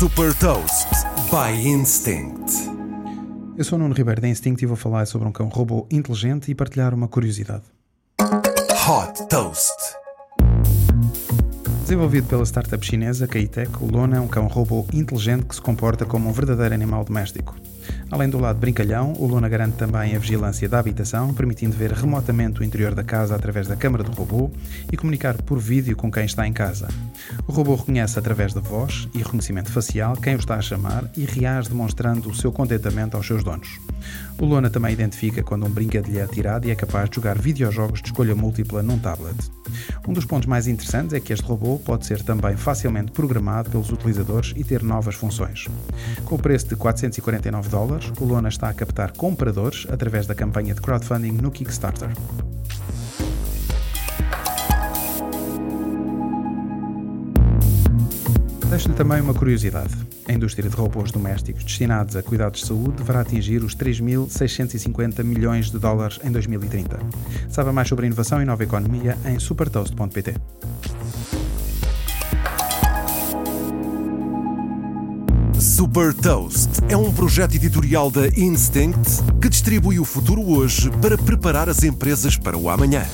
Super Toast by Instinct. Eu sou o Nuno Ribeiro da Instinct e vou falar sobre um cão robô inteligente e partilhar uma curiosidade. Hot Toast. Desenvolvido pela startup chinesa Kaitec, o Lona é um cão robô inteligente que se comporta como um verdadeiro animal doméstico. Além do lado brincalhão, o Luna garante também a vigilância da habitação, permitindo ver remotamente o interior da casa através da câmara do robô e comunicar por vídeo com quem está em casa. O robô reconhece através da voz e reconhecimento facial quem o está a chamar e reage demonstrando o seu contentamento aos seus donos. O Lona também identifica quando um brinquedo lhe é tirado e é capaz de jogar videojogos de escolha múltipla num tablet. Um dos pontos mais interessantes é que este robô pode ser também facilmente programado pelos utilizadores e ter novas funções. Com o preço de 449 dólares, o Lona está a captar compradores através da campanha de crowdfunding no Kickstarter. Deixo-lhe também uma curiosidade. A indústria de robôs domésticos destinados a cuidados de saúde deverá atingir os 3.650 milhões de dólares em 2030. Saiba mais sobre inovação e nova economia em supertoast.pt. Super Toast é um projeto editorial da Instinct que distribui o futuro hoje para preparar as empresas para o amanhã.